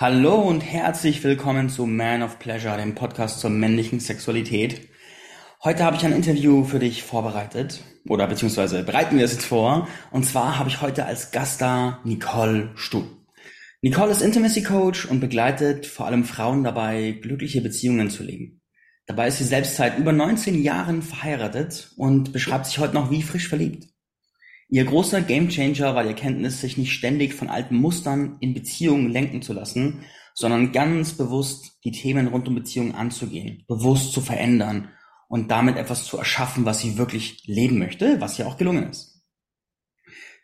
Hallo und herzlich willkommen zu Man of Pleasure, dem Podcast zur männlichen Sexualität. Heute habe ich ein Interview für dich vorbereitet, oder beziehungsweise bereiten wir es jetzt vor. Und zwar habe ich heute als Gast da Nicole Stuh. Nicole ist Intimacy Coach und begleitet vor allem Frauen dabei, glückliche Beziehungen zu leben. Dabei ist sie selbst seit über 19 Jahren verheiratet und beschreibt sich heute noch wie frisch verliebt. Ihr großer Gamechanger war die Erkenntnis, sich nicht ständig von alten Mustern in Beziehungen lenken zu lassen, sondern ganz bewusst die Themen rund um Beziehungen anzugehen, bewusst zu verändern und damit etwas zu erschaffen, was sie wirklich leben möchte, was ihr auch gelungen ist.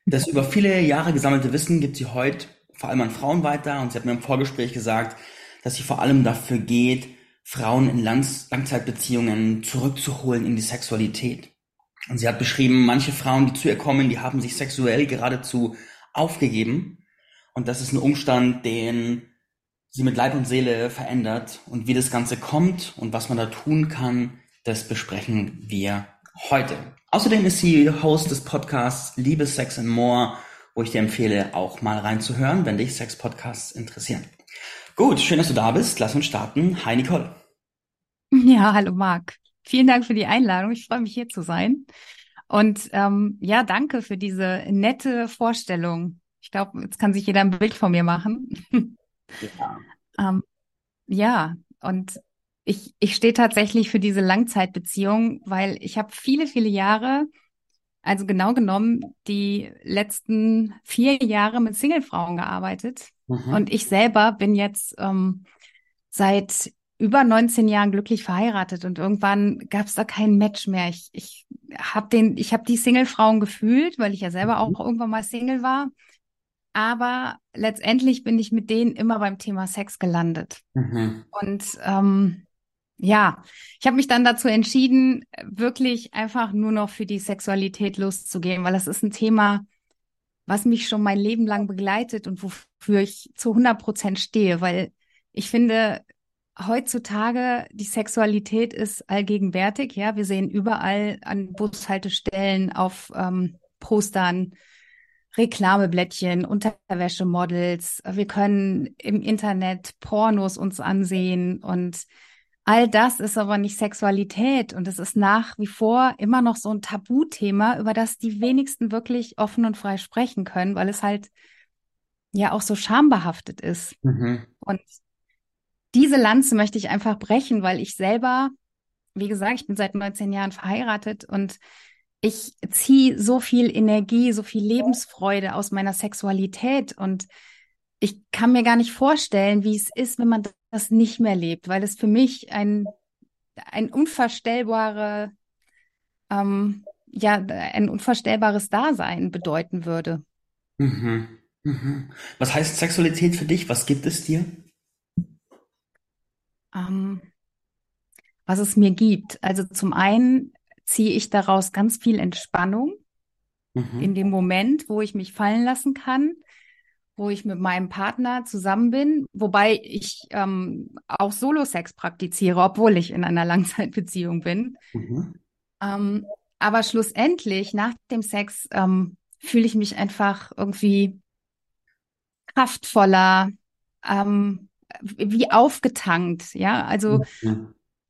Das über viele Jahre gesammelte Wissen gibt sie heute vor allem an Frauen weiter und sie hat mir im Vorgespräch gesagt, dass sie vor allem dafür geht, Frauen in Langzeitbeziehungen zurückzuholen in die Sexualität. Und sie hat beschrieben, manche Frauen, die zu ihr kommen, die haben sich sexuell geradezu aufgegeben. Und das ist ein Umstand, den sie mit Leib und Seele verändert. Und wie das Ganze kommt und was man da tun kann, das besprechen wir heute. Außerdem ist sie Host des Podcasts Liebe, Sex and More, wo ich dir empfehle, auch mal reinzuhören, wenn dich Sex-Podcasts interessieren. Gut, schön, dass du da bist. Lass uns starten. Hi, Nicole. Ja, hallo, Marc. Vielen Dank für die Einladung. Ich freue mich hier zu sein. Und ähm, ja, danke für diese nette Vorstellung. Ich glaube, jetzt kann sich jeder ein Bild von mir machen. Ja, ähm, ja und ich, ich stehe tatsächlich für diese Langzeitbeziehung, weil ich habe viele, viele Jahre, also genau genommen, die letzten vier Jahre mit Singlefrauen gearbeitet. Mhm. Und ich selber bin jetzt ähm, seit über 19 Jahren glücklich verheiratet und irgendwann gab es da kein Match mehr. Ich, ich habe den, ich habe die Single-Frauen gefühlt, weil ich ja selber auch mhm. irgendwann mal Single war. Aber letztendlich bin ich mit denen immer beim Thema Sex gelandet. Mhm. Und ähm, ja, ich habe mich dann dazu entschieden, wirklich einfach nur noch für die Sexualität loszugehen, weil das ist ein Thema, was mich schon mein Leben lang begleitet und wofür ich zu 100 Prozent stehe, weil ich finde, heutzutage die Sexualität ist allgegenwärtig. Ja, wir sehen überall an Bushaltestellen auf ähm, Postern Reklameblättchen, Unterwäschemodels. Wir können im Internet Pornos uns ansehen und all das ist aber nicht Sexualität und es ist nach wie vor immer noch so ein Tabuthema, über das die wenigsten wirklich offen und frei sprechen können, weil es halt ja auch so schambehaftet ist. Mhm. Und diese Lanze möchte ich einfach brechen, weil ich selber, wie gesagt, ich bin seit 19 Jahren verheiratet und ich ziehe so viel Energie, so viel Lebensfreude aus meiner Sexualität und ich kann mir gar nicht vorstellen, wie es ist, wenn man das nicht mehr lebt, weil es für mich ein, ein unvorstellbare, ähm, ja, ein unvorstellbares Dasein bedeuten würde. Mhm. Mhm. Was heißt Sexualität für dich? Was gibt es dir? Ähm, was es mir gibt. Also zum einen ziehe ich daraus ganz viel Entspannung mhm. in dem Moment, wo ich mich fallen lassen kann, wo ich mit meinem Partner zusammen bin, wobei ich ähm, auch Solo-Sex praktiziere, obwohl ich in einer Langzeitbeziehung bin. Mhm. Ähm, aber schlussendlich, nach dem Sex, ähm, fühle ich mich einfach irgendwie kraftvoller, ähm, wie aufgetankt, ja. Also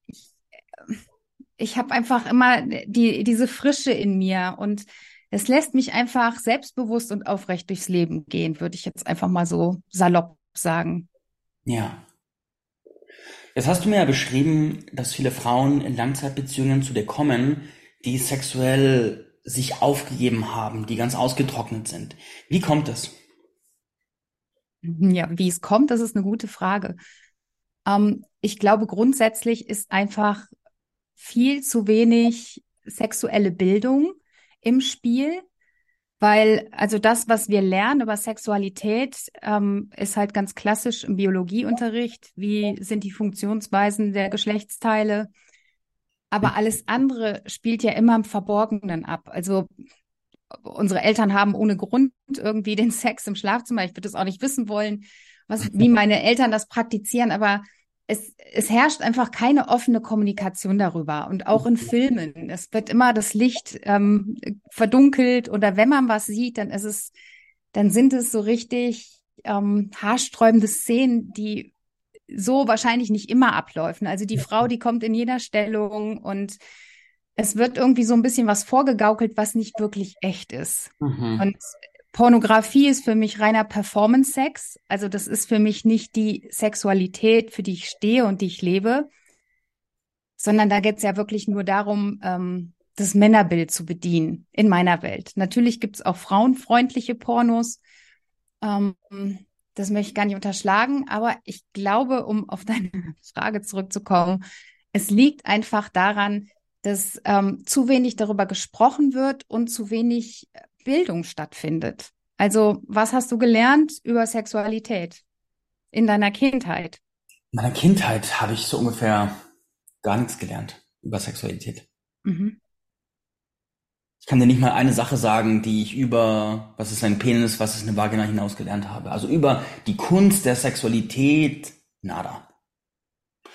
ich, ich habe einfach immer die, diese Frische in mir und es lässt mich einfach selbstbewusst und aufrecht durchs Leben gehen, würde ich jetzt einfach mal so salopp sagen. Ja. Jetzt hast du mir ja beschrieben, dass viele Frauen in Langzeitbeziehungen zu dir kommen, die sexuell sich aufgegeben haben, die ganz ausgetrocknet sind. Wie kommt es? Ja, wie es kommt, das ist eine gute Frage. Ähm, ich glaube, grundsätzlich ist einfach viel zu wenig sexuelle Bildung im Spiel, weil also das, was wir lernen über Sexualität, ähm, ist halt ganz klassisch im Biologieunterricht. Wie sind die Funktionsweisen der Geschlechtsteile? Aber alles andere spielt ja immer im Verborgenen ab. Also unsere Eltern haben ohne Grund irgendwie den Sex im Schlafzimmer. Ich würde es auch nicht wissen wollen, was, wie meine Eltern das praktizieren, aber es, es herrscht einfach keine offene Kommunikation darüber. Und auch in Filmen. Es wird immer das Licht ähm, verdunkelt oder wenn man was sieht, dann ist es, dann sind es so richtig ähm, haarsträubende Szenen, die so wahrscheinlich nicht immer abläufen. Also die Frau, die kommt in jeder Stellung und es wird irgendwie so ein bisschen was vorgegaukelt, was nicht wirklich echt ist. Mhm. Und Pornografie ist für mich reiner Performance-Sex. Also das ist für mich nicht die Sexualität, für die ich stehe und die ich lebe, sondern da geht es ja wirklich nur darum, ähm, das Männerbild zu bedienen in meiner Welt. Natürlich gibt es auch frauenfreundliche Pornos. Ähm, das möchte ich gar nicht unterschlagen, aber ich glaube, um auf deine Frage zurückzukommen, es liegt einfach daran, dass ähm, zu wenig darüber gesprochen wird und zu wenig Bildung stattfindet. Also, was hast du gelernt über Sexualität in deiner Kindheit? In meiner Kindheit habe ich so ungefähr gar nichts gelernt über Sexualität. Mhm. Ich kann dir nicht mal eine Sache sagen, die ich über, was ist ein Penis, was ist eine Vagina hinaus gelernt habe. Also über die Kunst der Sexualität, nada.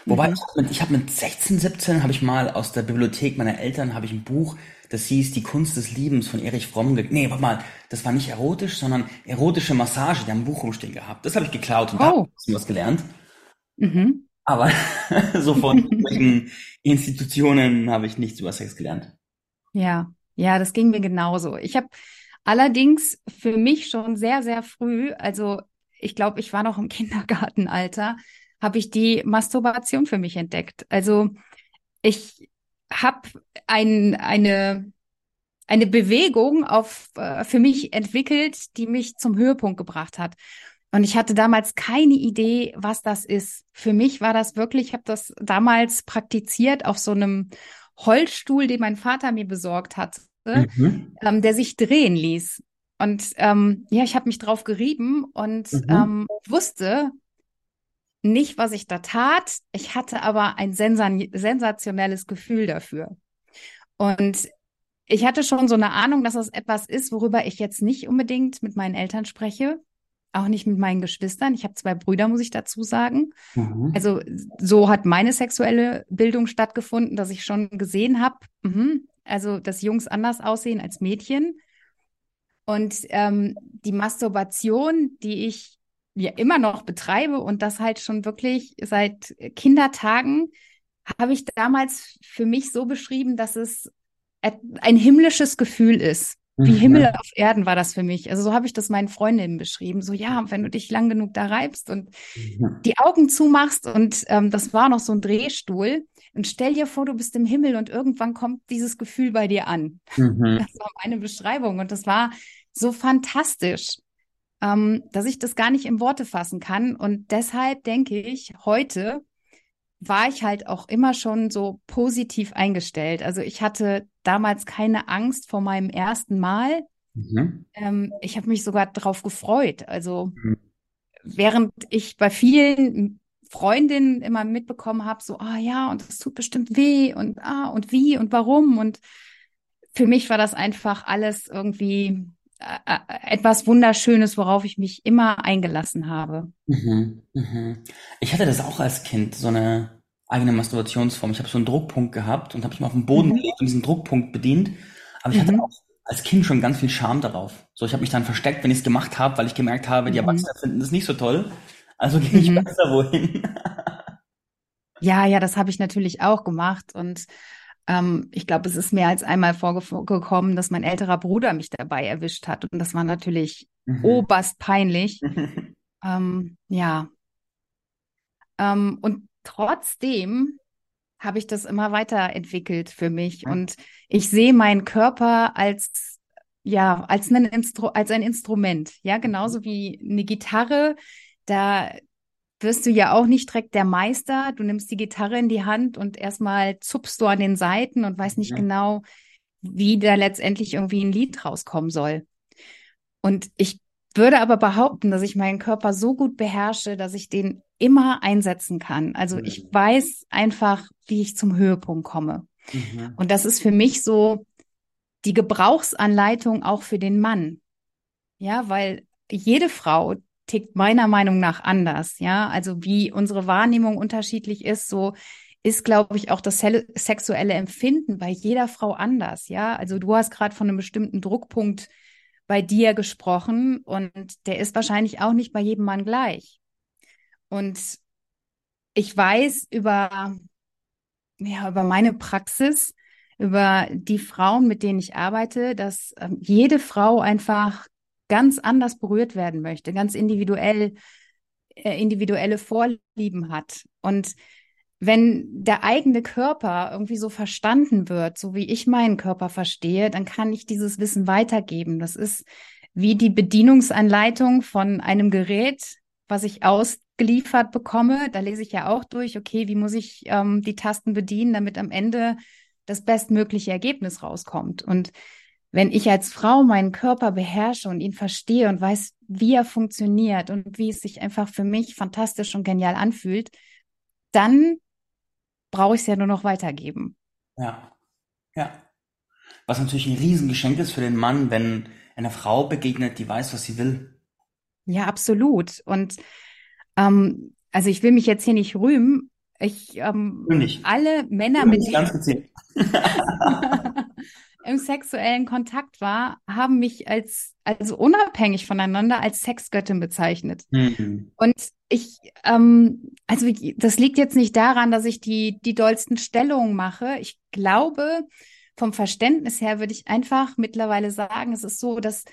Wobei, mhm. ich habe mit, hab mit 16, 17 habe ich mal aus der Bibliothek meiner Eltern habe ich ein Buch, das hieß Die Kunst des Liebens von Erich Fromm. Nee, warte mal, das war nicht erotisch, sondern erotische Massage, die haben ein Buch rumstehen gehabt. Das habe ich geklaut und oh. da habe ich was gelernt. Mhm. Aber so von Institutionen habe ich nichts über Sex gelernt. Ja, ja, das ging mir genauso. Ich habe allerdings für mich schon sehr, sehr früh, also ich glaube, ich war noch im Kindergartenalter, habe ich die Masturbation für mich entdeckt. Also ich habe ein, eine, eine Bewegung auf, äh, für mich entwickelt, die mich zum Höhepunkt gebracht hat. Und ich hatte damals keine Idee, was das ist. Für mich war das wirklich, ich habe das damals praktiziert auf so einem Holzstuhl, den mein Vater mir besorgt hatte, mhm. ähm, der sich drehen ließ. Und ähm, ja, ich habe mich drauf gerieben und mhm. ähm, wusste, nicht, was ich da tat. Ich hatte aber ein sensationelles Gefühl dafür. Und ich hatte schon so eine Ahnung, dass das etwas ist, worüber ich jetzt nicht unbedingt mit meinen Eltern spreche, auch nicht mit meinen Geschwistern. Ich habe zwei Brüder, muss ich dazu sagen. Mhm. Also so hat meine sexuelle Bildung stattgefunden, dass ich schon gesehen habe, mhm, also dass Jungs anders aussehen als Mädchen. Und ähm, die Masturbation, die ich ja immer noch betreibe und das halt schon wirklich seit Kindertagen, habe ich damals für mich so beschrieben, dass es ein himmlisches Gefühl ist. Wie mhm. Himmel auf Erden war das für mich. Also so habe ich das meinen Freundinnen beschrieben. So ja, wenn du dich lang genug da reibst und mhm. die Augen zumachst und ähm, das war noch so ein Drehstuhl. Und stell dir vor, du bist im Himmel und irgendwann kommt dieses Gefühl bei dir an. Mhm. Das war meine Beschreibung und das war so fantastisch ähm, dass ich das gar nicht in Worte fassen kann. Und deshalb denke ich, heute war ich halt auch immer schon so positiv eingestellt. Also ich hatte damals keine Angst vor meinem ersten Mal. Mhm. Ähm, ich habe mich sogar darauf gefreut. Also mhm. während ich bei vielen Freundinnen immer mitbekommen habe, so, ah ja, und es tut bestimmt weh und ah, und wie und warum. Und für mich war das einfach alles irgendwie etwas Wunderschönes, worauf ich mich immer eingelassen habe. Mhm, mhm. Ich hatte das auch als Kind, so eine eigene Masturbationsform. Ich habe so einen Druckpunkt gehabt und habe mich mal auf den Boden mhm. gelegt und diesen Druckpunkt bedient. Aber ich hatte mhm. auch als Kind schon ganz viel Scham darauf. So, ich habe mich dann versteckt, wenn ich es gemacht habe, weil ich gemerkt habe, die mhm. Erwachsenen finden das nicht so toll. Also gehe ich mhm. besser wohin. ja, ja, das habe ich natürlich auch gemacht und ähm, ich glaube, es ist mehr als einmal vorgekommen, dass mein älterer Bruder mich dabei erwischt hat. Und das war natürlich mhm. oberst peinlich. ähm, ja. Ähm, und trotzdem habe ich das immer weiterentwickelt für mich. Und ich sehe meinen Körper als ja, als ein, Instru als ein Instrument, ja, genauso wie eine Gitarre, da wirst du ja auch nicht direkt der Meister. Du nimmst die Gitarre in die Hand und erstmal zupfst du an den Seiten und weißt nicht ja. genau, wie da letztendlich irgendwie ein Lied rauskommen soll. Und ich würde aber behaupten, dass ich meinen Körper so gut beherrsche, dass ich den immer einsetzen kann. Also mhm. ich weiß einfach, wie ich zum Höhepunkt komme. Mhm. Und das ist für mich so die Gebrauchsanleitung auch für den Mann. Ja, weil jede Frau, tickt meiner Meinung nach anders. Ja, also wie unsere Wahrnehmung unterschiedlich ist, so ist, glaube ich, auch das sexuelle Empfinden bei jeder Frau anders. Ja, also du hast gerade von einem bestimmten Druckpunkt bei dir gesprochen und der ist wahrscheinlich auch nicht bei jedem Mann gleich. Und ich weiß über, ja, über meine Praxis, über die Frauen, mit denen ich arbeite, dass ähm, jede Frau einfach ganz anders berührt werden möchte, ganz individuell, äh, individuelle Vorlieben hat. Und wenn der eigene Körper irgendwie so verstanden wird, so wie ich meinen Körper verstehe, dann kann ich dieses Wissen weitergeben. Das ist wie die Bedienungsanleitung von einem Gerät, was ich ausgeliefert bekomme. Da lese ich ja auch durch, okay, wie muss ich ähm, die Tasten bedienen, damit am Ende das bestmögliche Ergebnis rauskommt. Und wenn ich als Frau meinen Körper beherrsche und ihn verstehe und weiß, wie er funktioniert und wie es sich einfach für mich fantastisch und genial anfühlt, dann brauche ich es ja nur noch weitergeben. Ja, ja. Was natürlich ein Riesengeschenk ist für den Mann, wenn einer Frau begegnet, die weiß, was sie will. Ja, absolut. Und ähm, also ich will mich jetzt hier nicht rühmen. Ich ähm, nicht. alle Männer, mit denen Ganz gezielt. im sexuellen Kontakt war, haben mich als also unabhängig voneinander als Sexgöttin bezeichnet. Mhm. Und ich, ähm, also das liegt jetzt nicht daran, dass ich die, die dollsten Stellungen mache. Ich glaube, vom Verständnis her würde ich einfach mittlerweile sagen, es ist so, dass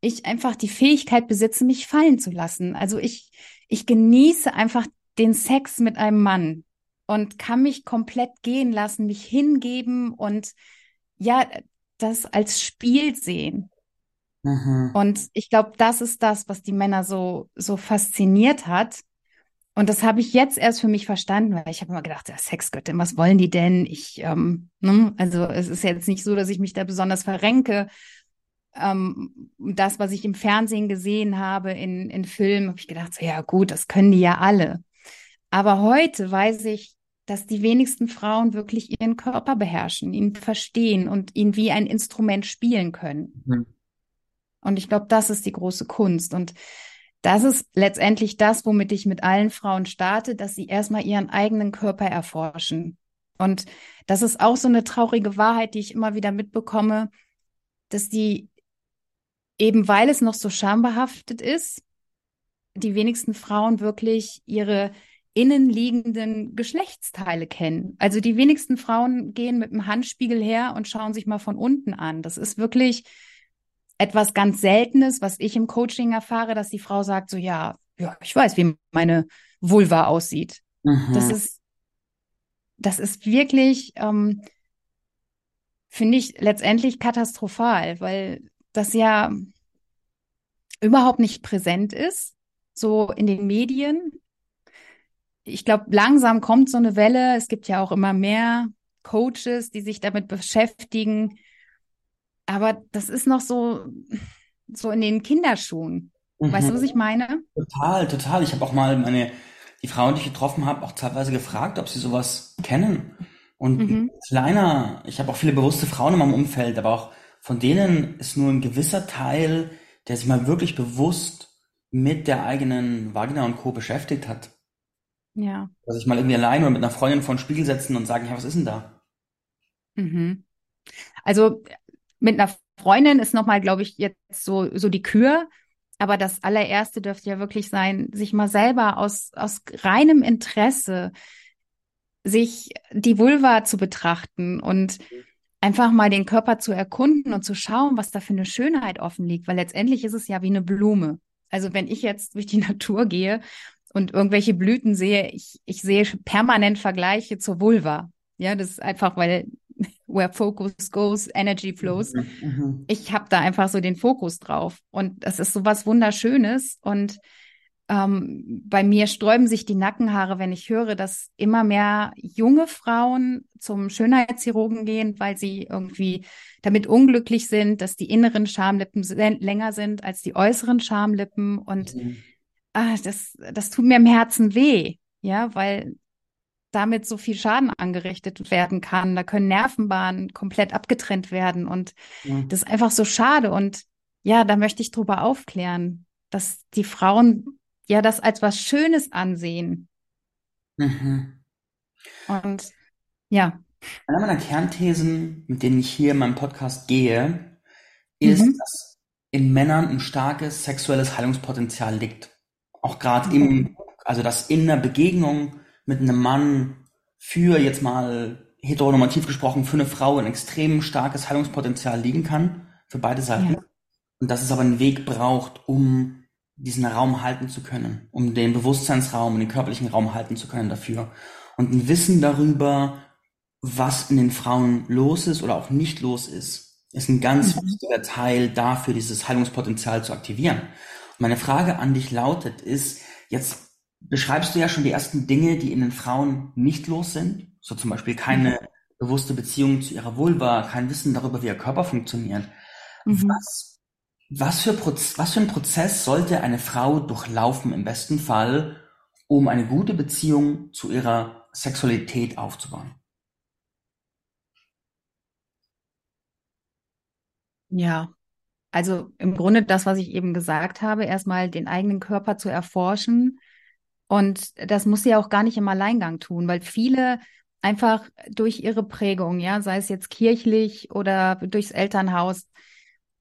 ich einfach die Fähigkeit besitze, mich fallen zu lassen. Also ich, ich genieße einfach den Sex mit einem Mann und kann mich komplett gehen lassen, mich hingeben und ja, das als Spiel sehen. Mhm. Und ich glaube, das ist das, was die Männer so, so fasziniert hat. Und das habe ich jetzt erst für mich verstanden, weil ich habe immer gedacht, ja, Sexgöttin, was wollen die denn? Ich, ähm, ne? also es ist jetzt nicht so, dass ich mich da besonders verrenke. Ähm, das, was ich im Fernsehen gesehen habe, in, in Filmen, habe ich gedacht, so, ja gut, das können die ja alle. Aber heute weiß ich, dass die wenigsten Frauen wirklich ihren Körper beherrschen, ihn verstehen und ihn wie ein Instrument spielen können. Mhm. Und ich glaube, das ist die große Kunst. Und das ist letztendlich das, womit ich mit allen Frauen starte, dass sie erstmal ihren eigenen Körper erforschen. Und das ist auch so eine traurige Wahrheit, die ich immer wieder mitbekomme, dass die eben weil es noch so schambehaftet ist, die wenigsten Frauen wirklich ihre innenliegenden Geschlechtsteile kennen. Also die wenigsten Frauen gehen mit dem Handspiegel her und schauen sich mal von unten an. Das ist wirklich etwas ganz Seltenes, was ich im Coaching erfahre, dass die Frau sagt so, ja, ja, ich weiß, wie meine Vulva aussieht. Mhm. Das ist, das ist wirklich, ähm, finde ich letztendlich katastrophal, weil das ja überhaupt nicht präsent ist, so in den Medien ich glaube, langsam kommt so eine Welle. Es gibt ja auch immer mehr Coaches, die sich damit beschäftigen. Aber das ist noch so, so in den Kinderschuhen. Weißt du, was Mhm. ich meine? Total, total. Ich habe auch mal meine, die Frauen, die ich getroffen habe, auch teilweise gefragt, ob sie sowas kennen. Und Mhm. kleiner, ich habe auch viele bewusste Frauen in meinem Umfeld, aber auch von denen ist nur ein gewisser Teil, der sich mal wirklich bewusst mit der eigenen Vagina und Co. beschäftigt hat. Ja. Dass ich mal irgendwie allein oder mit einer Freundin vor den Spiegel setzen und sagen, ja, was ist denn da? Mhm. Also mit einer Freundin ist nochmal, glaube ich, jetzt so, so die Kür. Aber das allererste dürfte ja wirklich sein, sich mal selber aus, aus reinem Interesse sich die Vulva zu betrachten und einfach mal den Körper zu erkunden und zu schauen, was da für eine Schönheit offen liegt, weil letztendlich ist es ja wie eine Blume. Also wenn ich jetzt durch die Natur gehe und irgendwelche Blüten sehe, ich, ich sehe permanent Vergleiche zur Vulva. Ja, das ist einfach, weil where focus goes, energy flows. Mhm. Mhm. Ich habe da einfach so den Fokus drauf und das ist so was Wunderschönes und ähm, bei mir sträuben sich die Nackenhaare, wenn ich höre, dass immer mehr junge Frauen zum Schönheitschirurgen gehen, weil sie irgendwie damit unglücklich sind, dass die inneren Schamlippen länger sind als die äußeren Schamlippen. Und Mhm. Ah, das, das tut mir im Herzen weh, ja, weil damit so viel Schaden angerichtet werden kann. Da können Nervenbahnen komplett abgetrennt werden. Und Mhm. das ist einfach so schade. Und ja, da möchte ich drüber aufklären, dass die Frauen ja das als was Schönes ansehen. Mhm. Und ja, Eine meiner Kernthesen, mit denen ich hier in meinem Podcast gehe, ist, Mhm. dass in Männern ein starkes sexuelles Heilungspotenzial liegt. Auch gerade im, also dass in einer Begegnung mit einem Mann für jetzt mal heteronormativ gesprochen für eine Frau ein extrem starkes Heilungspotenzial liegen kann für beide Seiten. Ja. Und dass es aber einen Weg braucht, um diesen Raum halten zu können, um den Bewusstseinsraum und den körperlichen Raum halten zu können dafür. Und ein Wissen darüber, was in den Frauen los ist oder auch nicht los ist, ist ein ganz mhm. wichtiger Teil dafür, dieses Heilungspotenzial zu aktivieren. Meine Frage an dich lautet, ist, jetzt beschreibst du ja schon die ersten Dinge, die in den Frauen nicht los sind, so zum Beispiel keine mhm. bewusste Beziehung zu ihrer Vulva, kein Wissen darüber, wie ihr Körper funktioniert. Mhm. Was was für, was für ein Prozess sollte eine Frau durchlaufen im besten Fall, um eine gute Beziehung zu ihrer Sexualität aufzubauen? Ja, also im Grunde das, was ich eben gesagt habe, erstmal den eigenen Körper zu erforschen. Und das muss sie auch gar nicht im Alleingang tun, weil viele einfach durch ihre Prägung, ja, sei es jetzt kirchlich oder durchs Elternhaus,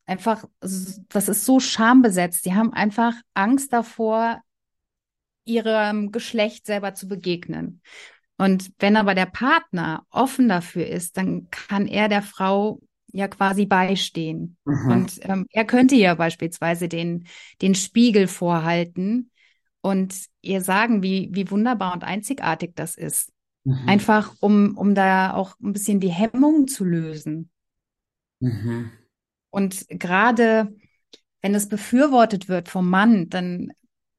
einfach, das ist so schambesetzt. Die haben einfach Angst davor, ihrem Geschlecht selber zu begegnen. Und wenn aber der Partner offen dafür ist, dann kann er der Frau ja quasi beistehen. Mhm. Und ähm, er könnte ja beispielsweise den, den Spiegel vorhalten und ihr sagen, wie, wie wunderbar und einzigartig das ist. Mhm. Einfach, um, um da auch ein bisschen die Hemmung zu lösen. Mhm. Und gerade wenn es befürwortet wird vom Mann, dann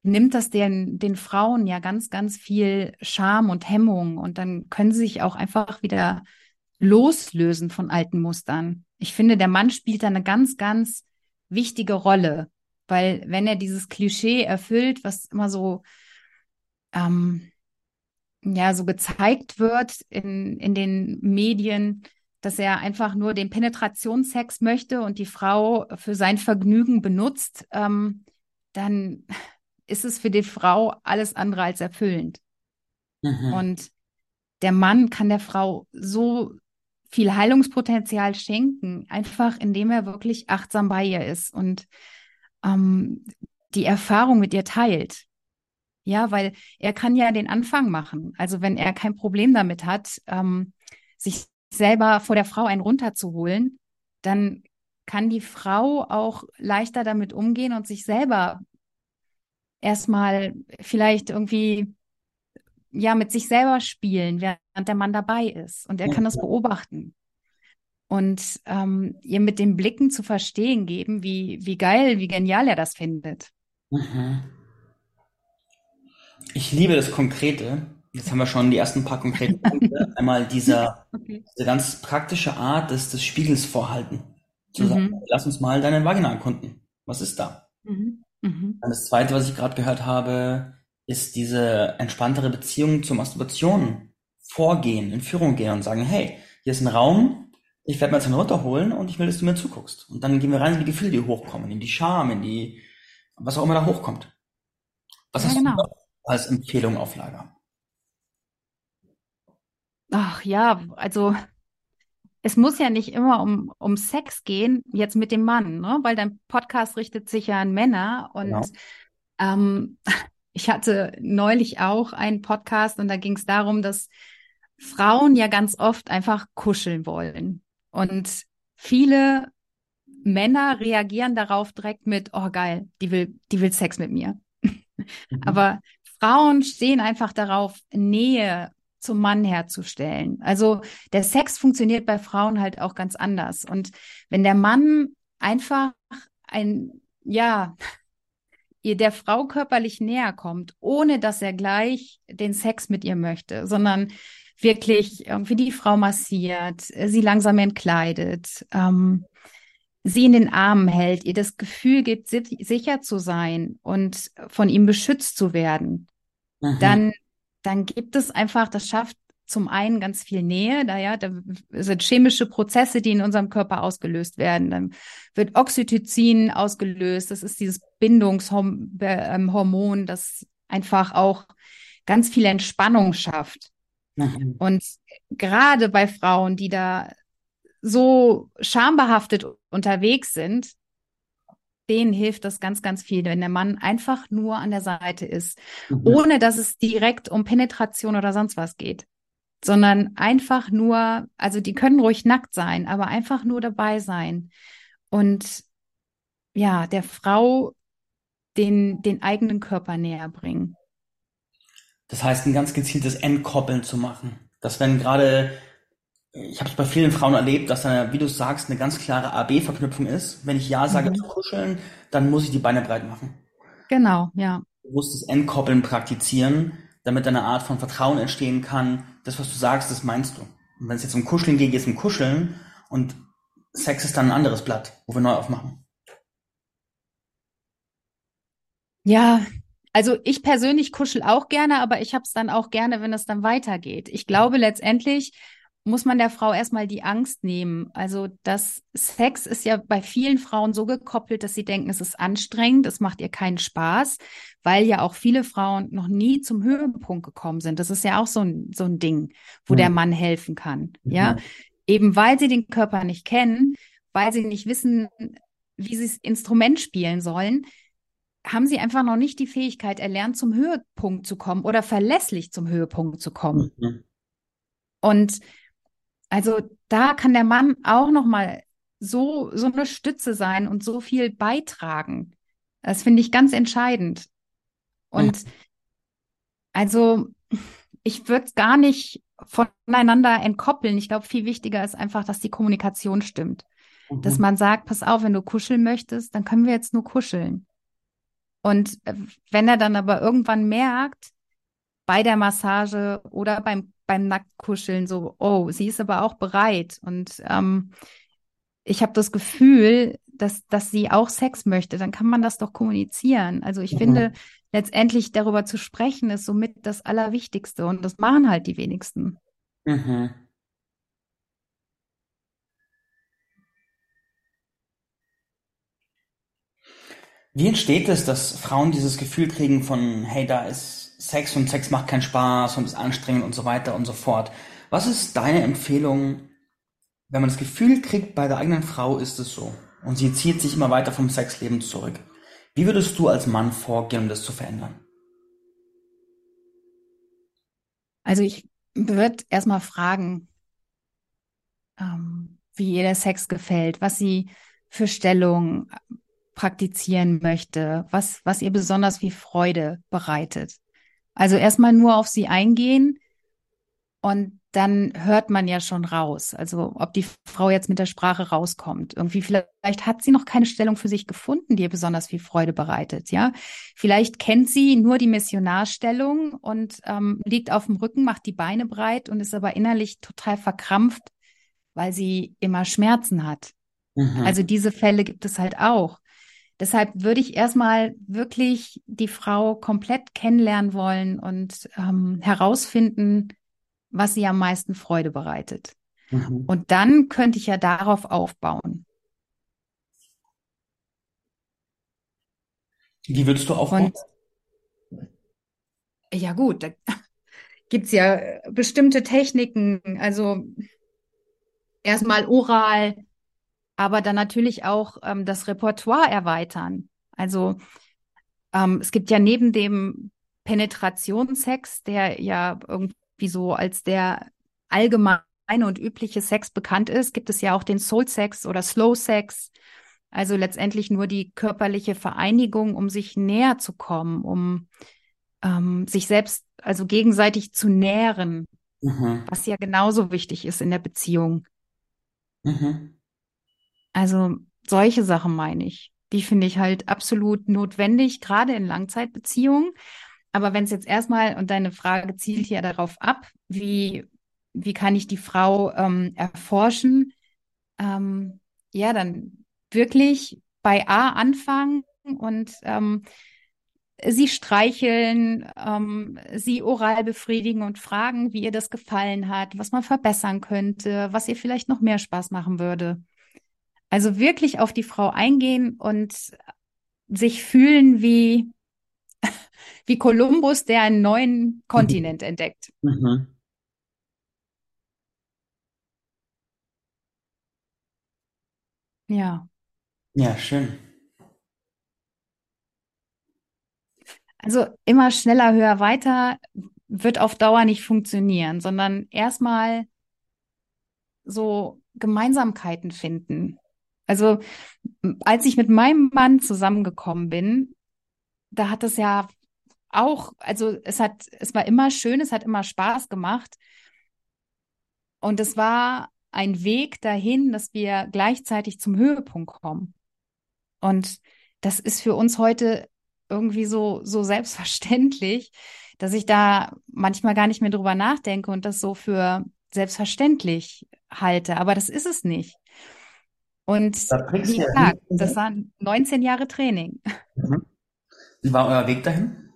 nimmt das den, den Frauen ja ganz, ganz viel Scham und Hemmung und dann können sie sich auch einfach wieder loslösen von alten Mustern. Ich finde, der Mann spielt da eine ganz, ganz wichtige Rolle, weil wenn er dieses Klischee erfüllt, was immer so, ähm, ja, so gezeigt wird in, in den Medien, dass er einfach nur den Penetrationssex möchte und die Frau für sein Vergnügen benutzt, ähm, dann ist es für die Frau alles andere als erfüllend. Mhm. Und der Mann kann der Frau so viel Heilungspotenzial schenken, einfach indem er wirklich achtsam bei ihr ist und ähm, die Erfahrung mit ihr teilt. Ja, weil er kann ja den Anfang machen. Also wenn er kein Problem damit hat, ähm, sich selber vor der Frau einen runterzuholen, dann kann die Frau auch leichter damit umgehen und sich selber erstmal vielleicht irgendwie ja mit sich selber spielen, während der Mann dabei ist und er kann das beobachten und ähm, ihr mit den Blicken zu verstehen geben, wie wie geil, wie genial er das findet. Mhm. Ich liebe das Konkrete, Jetzt haben wir schon die ersten paar konkreten Punkte. Einmal dieser, okay. diese ganz praktische Art des, des Spiegels vorhalten. Zu sagen, mhm. lass uns mal deine Vagina ankunden. Was ist da? Mhm. Mhm. das zweite, was ich gerade gehört habe, ist diese entspanntere Beziehung zur Masturbation vorgehen, in Führung gehen und sagen, hey, hier ist ein Raum, ich werde mal jetzt runterholen und ich will, dass du mir zuguckst. Und dann gehen wir rein in die Gefühle, die hochkommen, in die Scham, in die, was auch immer da hochkommt. Was ja, hast genau. du als Empfehlung auf Lager? Ach ja, also es muss ja nicht immer um, um Sex gehen, jetzt mit dem Mann, ne? weil dein Podcast richtet sich ja an Männer und genau. ähm, ich hatte neulich auch einen Podcast und da ging es darum, dass Frauen ja ganz oft einfach kuscheln wollen. Und viele Männer reagieren darauf direkt mit, oh geil, die will, die will Sex mit mir. Mhm. Aber Frauen stehen einfach darauf, Nähe zum Mann herzustellen. Also der Sex funktioniert bei Frauen halt auch ganz anders. Und wenn der Mann einfach ein, ja, ihr der Frau körperlich näher kommt, ohne dass er gleich den Sex mit ihr möchte, sondern wirklich irgendwie die Frau massiert, sie langsam entkleidet, ähm, sie in den Armen hält, ihr das Gefühl gibt, sicher zu sein und von ihm beschützt zu werden, mhm. dann dann gibt es einfach, das schafft zum einen ganz viel Nähe, da ja, da sind chemische Prozesse, die in unserem Körper ausgelöst werden. Dann wird Oxytocin ausgelöst. Das ist dieses Bindungshormon, das einfach auch ganz viel Entspannung schafft. Mhm. Und gerade bei Frauen, die da so schambehaftet unterwegs sind, denen hilft das ganz, ganz viel, wenn der Mann einfach nur an der Seite ist, Mhm. ohne dass es direkt um Penetration oder sonst was geht, sondern einfach nur, also die können ruhig nackt sein, aber einfach nur dabei sein und ja, der Frau den, den eigenen Körper näher bringen. Das heißt, ein ganz gezieltes Entkoppeln zu machen. Dass wenn gerade, ich habe es bei vielen Frauen erlebt, dass da, wie du sagst, eine ganz klare A-B-Verknüpfung ist. Wenn ich Ja sage Mhm. zu kuscheln, dann muss ich die Beine breit machen. Genau, ja. Bewusstes Entkoppeln praktizieren, damit eine Art von Vertrauen entstehen kann. Das, was du sagst, das meinst du. Und wenn es jetzt um Kuscheln geht, geht es um Kuscheln und Sex ist dann ein anderes Blatt, wo wir neu aufmachen. Ja, also ich persönlich kuschel auch gerne, aber ich habe es dann auch gerne, wenn es dann weitergeht. Ich glaube, letztendlich muss man der Frau erstmal die Angst nehmen. Also das Sex ist ja bei vielen Frauen so gekoppelt, dass sie denken, es ist anstrengend, es macht ihr keinen Spaß, weil ja auch viele Frauen noch nie zum Höhepunkt gekommen sind. Das ist ja auch so ein, so ein Ding, wo Mhm. der Mann helfen kann. Ja, Mhm. eben weil sie den Körper nicht kennen, weil sie nicht wissen, wie sie das Instrument spielen sollen, haben sie einfach noch nicht die Fähigkeit erlernt, zum Höhepunkt zu kommen oder verlässlich zum Höhepunkt zu kommen. Mhm. Und also da kann der Mann auch noch mal so so eine Stütze sein und so viel beitragen. Das finde ich ganz entscheidend. Und also ich würde es gar nicht voneinander entkoppeln. Ich glaube, viel wichtiger ist einfach, dass die Kommunikation stimmt. Dass Mhm. man sagt, pass auf, wenn du kuscheln möchtest, dann können wir jetzt nur kuscheln. Und äh, wenn er dann aber irgendwann merkt, bei der Massage oder beim, beim Nacktkuscheln so, oh, sie ist aber auch bereit. Und ähm, ich habe das Gefühl, dass, dass sie auch Sex möchte, dann kann man das doch kommunizieren. Also ich Mhm. finde, letztendlich darüber zu sprechen, ist somit das Allerwichtigste. Und das machen halt die wenigsten. Mhm. Wie entsteht es, dass Frauen dieses Gefühl kriegen von, hey, da ist Sex und Sex macht keinen Spaß und ist anstrengend und so weiter und so fort? Was ist deine Empfehlung, wenn man das Gefühl kriegt, bei der eigenen Frau ist es so und sie zieht sich immer weiter vom Sexleben zurück? Wie würdest du als Mann vorgehen, um das zu verändern? Also ich würde erstmal fragen, ähm, wie ihr der Sex gefällt, was sie für Stellung praktizieren möchte, was, was ihr besonders viel Freude bereitet. Also erstmal nur auf sie eingehen und dann hört man ja schon raus, also ob die Frau jetzt mit der Sprache rauskommt. Irgendwie vielleicht hat sie noch keine Stellung für sich gefunden, die ihr besonders viel Freude bereitet, ja. Vielleicht kennt sie nur die Missionarstellung und ähm, liegt auf dem Rücken, macht die Beine breit und ist aber innerlich total verkrampft, weil sie immer Schmerzen hat. Mhm. Also diese Fälle gibt es halt auch. Deshalb würde ich erstmal wirklich die Frau komplett kennenlernen wollen und ähm, herausfinden, was ihr am meisten Freude bereitet. Mhm. Und dann könnte ich ja darauf aufbauen. Wie würdest du aufbauen? Und ja gut, da gibt's ja bestimmte Techniken, also erstmal oral, aber dann natürlich auch ähm, das Repertoire erweitern. Also ähm, es gibt ja neben dem Penetrationssex, der ja irgendwie so als der allgemeine und übliche Sex bekannt ist, gibt es ja auch den Soul Sex oder Slow Sex. Also letztendlich nur die körperliche Vereinigung, um sich näher zu kommen, um ähm, sich selbst, also gegenseitig zu nähren, Mhm. was ja genauso wichtig ist in der Beziehung. Mhm. Also solche Sachen meine ich. Die finde ich halt absolut notwendig, gerade in Langzeitbeziehungen. Aber wenn es jetzt erstmal, und deine Frage zielt ja darauf ab, wie, wie kann ich die Frau ähm, erforschen? Ähm, ja, dann wirklich bei A anfangen und ähm, sie streicheln, ähm, sie oral befriedigen und fragen, wie ihr das gefallen hat, was man verbessern könnte, was ihr vielleicht noch mehr Spaß machen würde. Also wirklich auf die Frau eingehen und sich fühlen wie, wie Kolumbus, der einen neuen Kontinent entdeckt. Mhm. Ja. Ja, schön. Also immer schneller, höher, weiter wird auf Dauer nicht funktionieren, sondern erstmal so Gemeinsamkeiten finden. Also als ich mit meinem Mann zusammengekommen bin, da hat es ja auch, also es hat, es war immer schön, es hat immer Spaß gemacht. Und es war ein Weg dahin, dass wir gleichzeitig zum Höhepunkt kommen. Und das ist für uns heute irgendwie so, so selbstverständlich, dass ich da manchmal gar nicht mehr drüber nachdenke und das so für selbstverständlich halte. Aber das ist es nicht. Und wie gesagt, das waren 19 Jahre Training. Mhm. Wie war euer Weg dahin?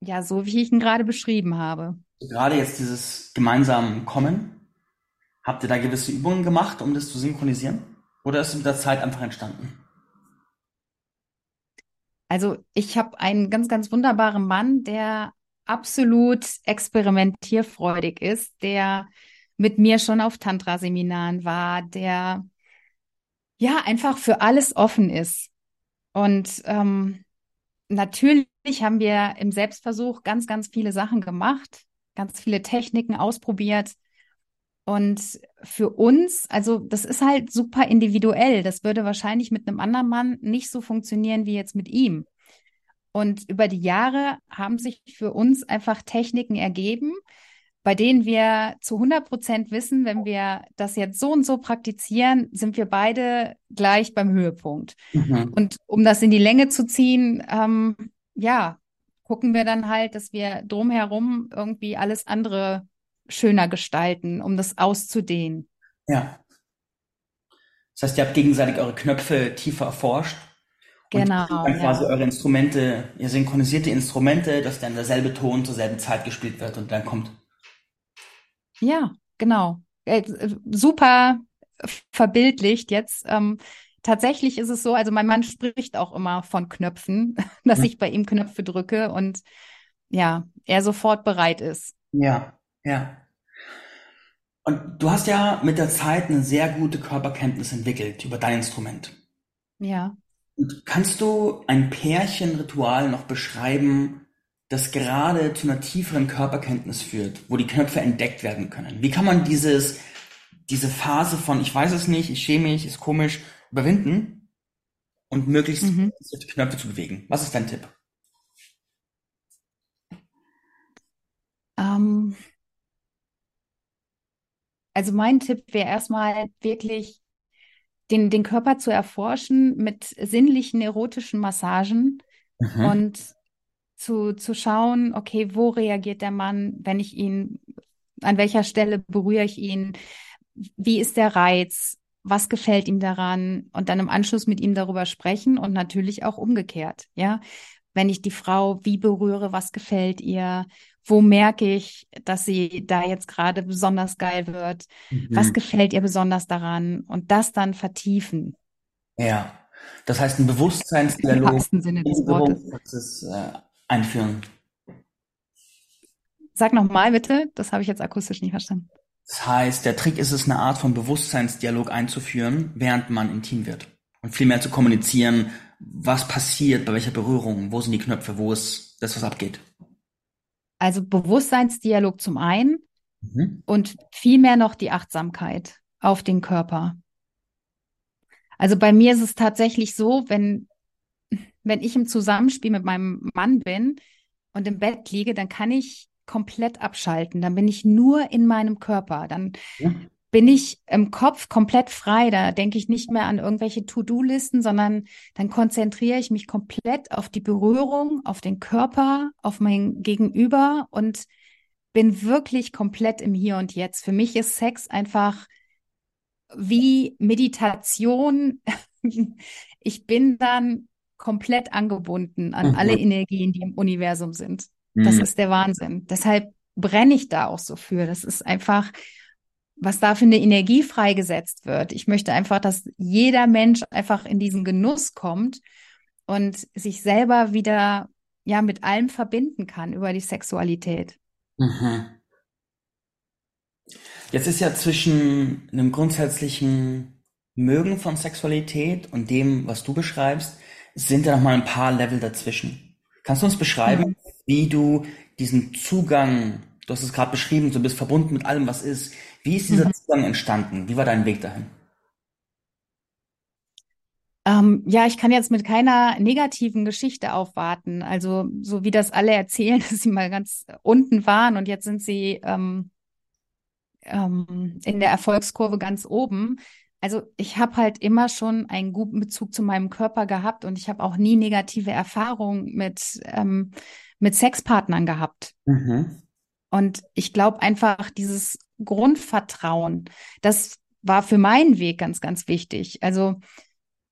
Ja, so wie ich ihn gerade beschrieben habe. Gerade jetzt dieses gemeinsam Kommen, habt ihr da gewisse Übungen gemacht, um das zu synchronisieren? Oder ist es mit der Zeit einfach entstanden? Also ich habe einen ganz, ganz wunderbaren Mann, der absolut experimentierfreudig ist, der mit mir schon auf Tantra-Seminaren war, der ja einfach für alles offen ist. Und ähm, natürlich haben wir im Selbstversuch ganz, ganz viele Sachen gemacht, ganz viele Techniken ausprobiert. Und für uns, also das ist halt super individuell. Das würde wahrscheinlich mit einem anderen Mann nicht so funktionieren wie jetzt mit ihm. Und über die Jahre haben sich für uns einfach Techniken ergeben, bei denen wir zu 100 Prozent wissen, wenn wir das jetzt so und so praktizieren, sind wir beide gleich beim Höhepunkt. Mhm. Und um das in die Länge zu ziehen, ähm, ja, gucken wir dann halt, dass wir drumherum irgendwie alles andere schöner gestalten, um das auszudehnen. Ja. Das heißt, ihr habt gegenseitig eure Knöpfe tiefer erforscht. Genau. Und dann quasi ja. eure Instrumente, ihr synchronisiert die Instrumente, dass dann derselbe Ton zur selben Zeit gespielt wird und dann kommt. Ja, genau. Äh, super verbildlicht jetzt. Ähm, tatsächlich ist es so, also mein Mann spricht auch immer von Knöpfen, dass hm. ich bei ihm Knöpfe drücke und ja, er sofort bereit ist. Ja, ja. Und du hast ja mit der Zeit eine sehr gute Körperkenntnis entwickelt über dein Instrument. Ja. Und kannst du ein Pärchenritual noch beschreiben, das gerade zu einer tieferen Körperkenntnis führt, wo die Knöpfe entdeckt werden können? Wie kann man dieses, diese Phase von ich weiß es nicht, ich schäme mich, ist komisch, überwinden und möglichst mhm. die Knöpfe zu bewegen? Was ist dein Tipp? Ähm, also mein Tipp wäre erstmal wirklich den, den Körper zu erforschen mit sinnlichen, erotischen Massagen mhm. und zu, zu schauen, okay, wo reagiert der Mann, wenn ich ihn, an welcher Stelle berühre ich ihn, wie ist der Reiz, was gefällt ihm daran und dann im Anschluss mit ihm darüber sprechen und natürlich auch umgekehrt, ja. Wenn ich die Frau wie berühre, was gefällt ihr, wo merke ich, dass sie da jetzt gerade besonders geil wird? Mhm. Was gefällt ihr besonders daran? Und das dann vertiefen. Ja, das heißt ein Bewusstseinsdialog Im wahrsten Sinne des Wortes. Äh, einführen. Sag nochmal bitte, das habe ich jetzt akustisch nicht verstanden. Das heißt, der Trick ist es, eine Art von Bewusstseinsdialog einzuführen, während man intim wird. Und vielmehr zu kommunizieren, was passiert, bei welcher Berührung, wo sind die Knöpfe, wo ist das, was abgeht. Also Bewusstseinsdialog zum einen mhm. und vielmehr noch die Achtsamkeit auf den Körper. Also bei mir ist es tatsächlich so, wenn, wenn ich im Zusammenspiel mit meinem Mann bin und im Bett liege, dann kann ich komplett abschalten. Dann bin ich nur in meinem Körper. Dann ja bin ich im Kopf komplett frei. Da denke ich nicht mehr an irgendwelche To-Do-Listen, sondern dann konzentriere ich mich komplett auf die Berührung, auf den Körper, auf mein Gegenüber und bin wirklich komplett im Hier und Jetzt. Für mich ist Sex einfach wie Meditation. Ich bin dann komplett angebunden an mhm. alle Energien, die im Universum sind. Das mhm. ist der Wahnsinn. Deshalb brenne ich da auch so für. Das ist einfach was da für eine Energie freigesetzt wird. Ich möchte einfach, dass jeder Mensch einfach in diesen Genuss kommt und sich selber wieder ja mit allem verbinden kann über die Sexualität. Mhm. Jetzt ist ja zwischen einem grundsätzlichen Mögen von Sexualität und dem, was du beschreibst, sind da noch mal ein paar Level dazwischen. Kannst du uns beschreiben, wie du diesen Zugang, du hast es gerade beschrieben, du bist verbunden mit allem, was ist. Wie ist dieser mhm. Zugang entstanden? Wie war dein Weg dahin? Ähm, ja, ich kann jetzt mit keiner negativen Geschichte aufwarten. Also so wie das alle erzählen, dass sie mal ganz unten waren und jetzt sind sie ähm, ähm, in der Erfolgskurve ganz oben. Also ich habe halt immer schon einen guten Bezug zu meinem Körper gehabt und ich habe auch nie negative Erfahrungen mit, ähm, mit Sexpartnern gehabt. Mhm. Und ich glaube einfach, dieses Grundvertrauen, das war für meinen Weg ganz, ganz wichtig. Also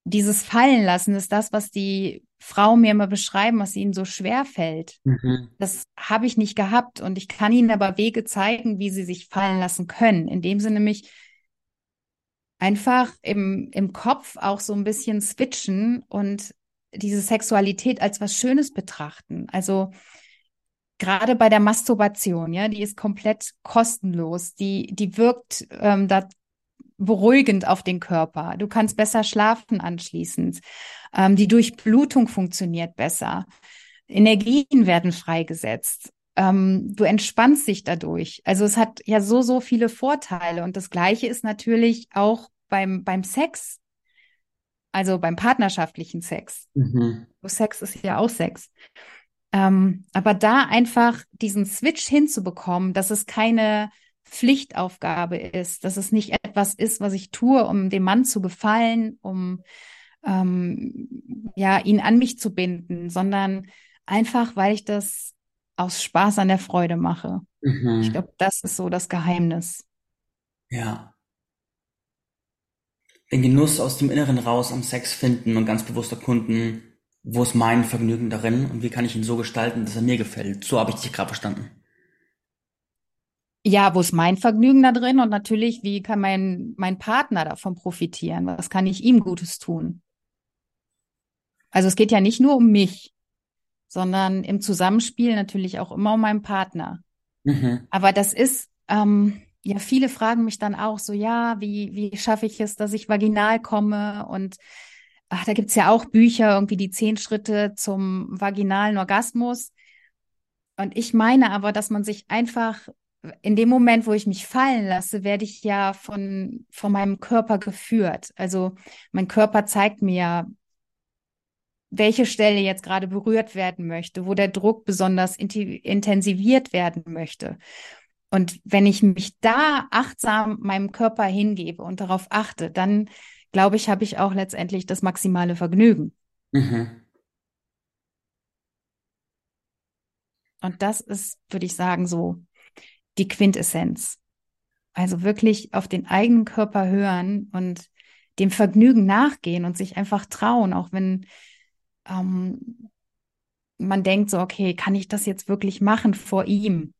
dieses Fallen lassen ist das, was die Frau mir immer beschreiben, was ihnen so schwer fällt. Mhm. Das habe ich nicht gehabt und ich kann ihnen aber Wege zeigen, wie sie sich fallen lassen können. In dem Sinne nämlich einfach im, im Kopf auch so ein bisschen switchen und diese Sexualität als was Schönes betrachten. Also gerade bei der Masturbation, ja, die ist komplett kostenlos. Die, die wirkt ähm, da beruhigend auf den Körper. Du kannst besser schlafen anschließend. Ähm, die Durchblutung funktioniert besser. Energien werden freigesetzt. Ähm, du entspannst dich dadurch. Also es hat ja so, so viele Vorteile. Und das Gleiche ist natürlich auch beim, beim Sex. Also beim partnerschaftlichen Sex. Mhm. Sex ist ja auch Sex. Ähm, aber da einfach diesen Switch hinzubekommen, dass es keine Pflichtaufgabe ist, dass es nicht etwas ist, was ich tue, um dem Mann zu gefallen, um ähm, ja ihn an mich zu binden, sondern einfach, weil ich das aus Spaß an der Freude mache. Mhm. Ich glaube, das ist so das Geheimnis. Ja. Den Genuss aus dem Inneren raus am Sex finden und ganz bewusst erkunden, wo ist mein Vergnügen darin und wie kann ich ihn so gestalten, dass er mir gefällt. So habe ich dich gerade verstanden. Ja, wo ist mein Vergnügen da drin? Und natürlich, wie kann mein, mein Partner davon profitieren? Was kann ich ihm Gutes tun? Also es geht ja nicht nur um mich, sondern im Zusammenspiel natürlich auch immer um meinen Partner. Mhm. Aber das ist, ähm, ja, viele fragen mich dann auch so, ja, wie, wie schaffe ich es, dass ich vaginal komme? Und ach, da gibt's ja auch Bücher, irgendwie die zehn Schritte zum vaginalen Orgasmus. Und ich meine aber, dass man sich einfach in dem Moment, wo ich mich fallen lasse, werde ich ja von, von meinem Körper geführt. Also mein Körper zeigt mir ja, welche Stelle jetzt gerade berührt werden möchte, wo der Druck besonders intensiviert werden möchte. Und wenn ich mich da achtsam meinem Körper hingebe und darauf achte, dann glaube ich, habe ich auch letztendlich das maximale Vergnügen. Mhm. Und das ist, würde ich sagen, so die Quintessenz. Also wirklich auf den eigenen Körper hören und dem Vergnügen nachgehen und sich einfach trauen, auch wenn ähm, man denkt so, okay, kann ich das jetzt wirklich machen vor ihm?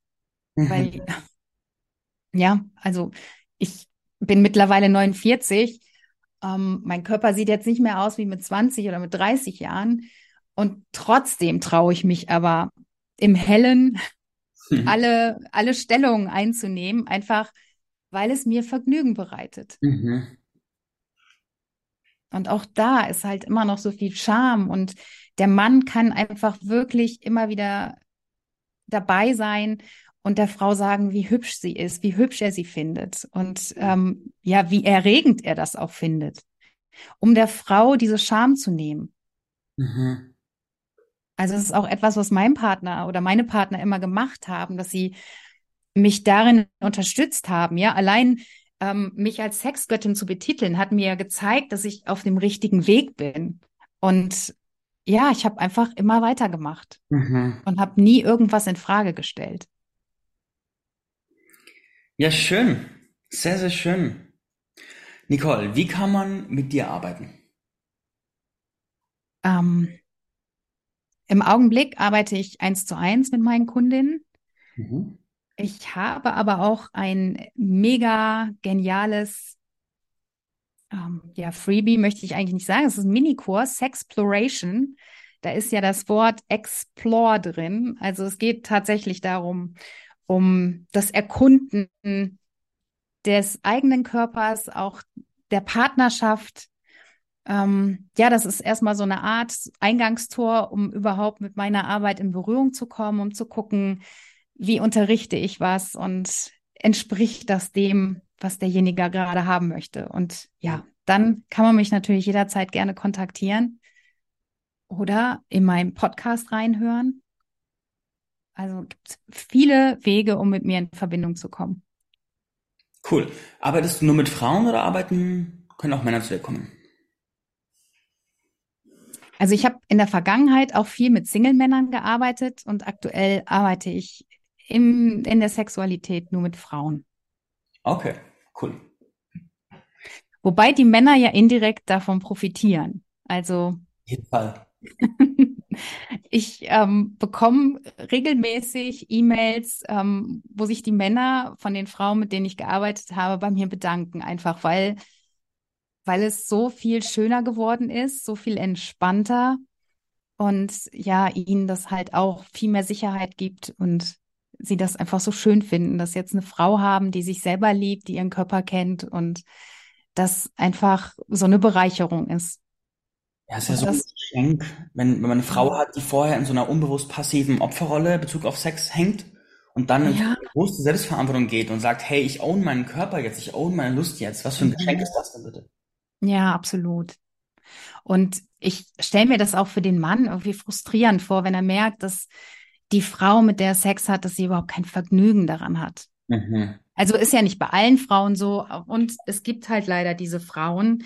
Mhm. Weil, ja, also ich bin mittlerweile 49. Ähm, mein Körper sieht jetzt nicht mehr aus wie mit 20 oder mit 30 Jahren. Und trotzdem traue ich mich aber im Hellen mhm. alle, alle Stellungen einzunehmen, einfach weil es mir Vergnügen bereitet. Mhm. Und auch da ist halt immer noch so viel Charme und der Mann kann einfach wirklich immer wieder dabei sein und der Frau sagen, wie hübsch sie ist, wie hübsch er sie findet und ähm, ja, wie erregend er das auch findet, um der Frau diese Scham zu nehmen. Mhm. Also es ist auch etwas, was mein Partner oder meine Partner immer gemacht haben, dass sie mich darin unterstützt haben. Ja, allein ähm, mich als Sexgöttin zu betiteln, hat mir gezeigt, dass ich auf dem richtigen Weg bin. Und ja, ich habe einfach immer weitergemacht mhm. und habe nie irgendwas in Frage gestellt. Ja, schön. Sehr, sehr schön. Nicole, wie kann man mit dir arbeiten? Ähm, im Augenblick arbeite ich eins zu eins mit meinen Kundinnen. Mhm. Ich habe aber auch ein mega geniales ähm, ja, Freebie möchte ich eigentlich nicht sagen. Es ist ein Minikurs, Sexploration. Da ist ja das Wort Explore drin. Also es geht tatsächlich darum, um das Erkunden des eigenen Körpers, auch der Partnerschaft, Ähm, ja, das ist erstmal so eine Art Eingangstor, um überhaupt mit meiner Arbeit in Berührung zu kommen, um zu gucken, wie unterrichte ich was und entspricht das dem, was derjenige gerade haben möchte. Und ja, dann kann man mich natürlich jederzeit gerne kontaktieren oder in meinem Podcast reinhören. Also gibt es viele Wege, um mit mir in Verbindung zu kommen. Cool. Arbeitest du nur mit Frauen oder arbeiten können auch Männer zu dir kommen? Also ich habe in der Vergangenheit auch viel mit Single-Männern gearbeitet und aktuell arbeite ich im, in der Sexualität nur mit Frauen. Okay, cool. Wobei die Männer ja indirekt davon profitieren. Also. jeden Fall. ich ähm, bekomme regelmäßig E-Mails, ähm, wo sich die Männer von den Frauen, mit denen ich gearbeitet habe, bei mir bedanken, einfach weil weil es so viel schöner geworden ist, so viel entspannter und ja, ihnen das halt auch viel mehr Sicherheit gibt und sie das einfach so schön finden, dass jetzt eine Frau haben, die sich selber liebt, die ihren Körper kennt und das einfach so eine Bereicherung ist. Ja, ist ja so ein Geschenk, wenn, wenn man eine Frau hat, die vorher in so einer unbewusst passiven Opferrolle in Bezug auf Sex hängt und dann in ja. bewusste Selbstverantwortung geht und sagt, hey, ich own meinen Körper jetzt, ich own meine Lust jetzt. Was für ein Geschenk mhm. ist das denn bitte? Ja, absolut. Und ich stelle mir das auch für den Mann irgendwie frustrierend vor, wenn er merkt, dass die Frau, mit der er Sex hat, dass sie überhaupt kein Vergnügen daran hat. Mhm. Also ist ja nicht bei allen Frauen so. Und es gibt halt leider diese Frauen,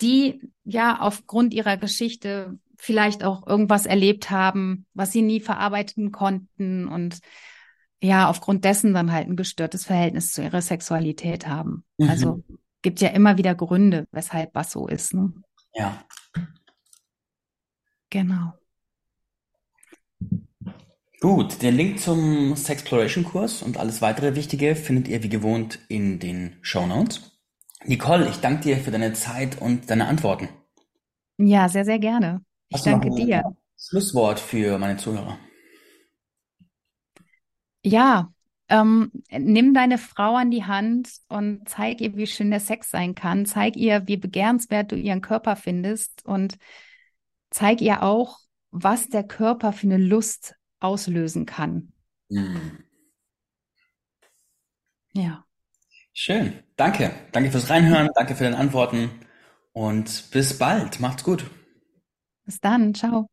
die ja aufgrund ihrer Geschichte vielleicht auch irgendwas erlebt haben, was sie nie verarbeiten konnten und ja, aufgrund dessen dann halt ein gestörtes Verhältnis zu ihrer Sexualität haben. Mhm. Also gibt ja immer wieder Gründe, weshalb was so ist. Ne? Ja. Genau. Gut, den Link zum Sexploration-Kurs und alles weitere Wichtige findet ihr wie gewohnt in den Show Notes. Nicole, ich danke dir für deine Zeit und deine Antworten. Ja, sehr, sehr gerne. Ich Hast danke dir. Schlusswort für meine Zuhörer. Ja, ähm, nimm deine Frau an die Hand und zeig ihr, wie schön der Sex sein kann. Zeig ihr, wie begehrenswert du ihren Körper findest und zeig ihr auch, was der Körper für eine Lust auslösen kann. Mhm. Ja. Schön. Danke. Danke fürs Reinhören. Danke für deine Antworten. Und bis bald. Macht's gut. Bis dann. Ciao.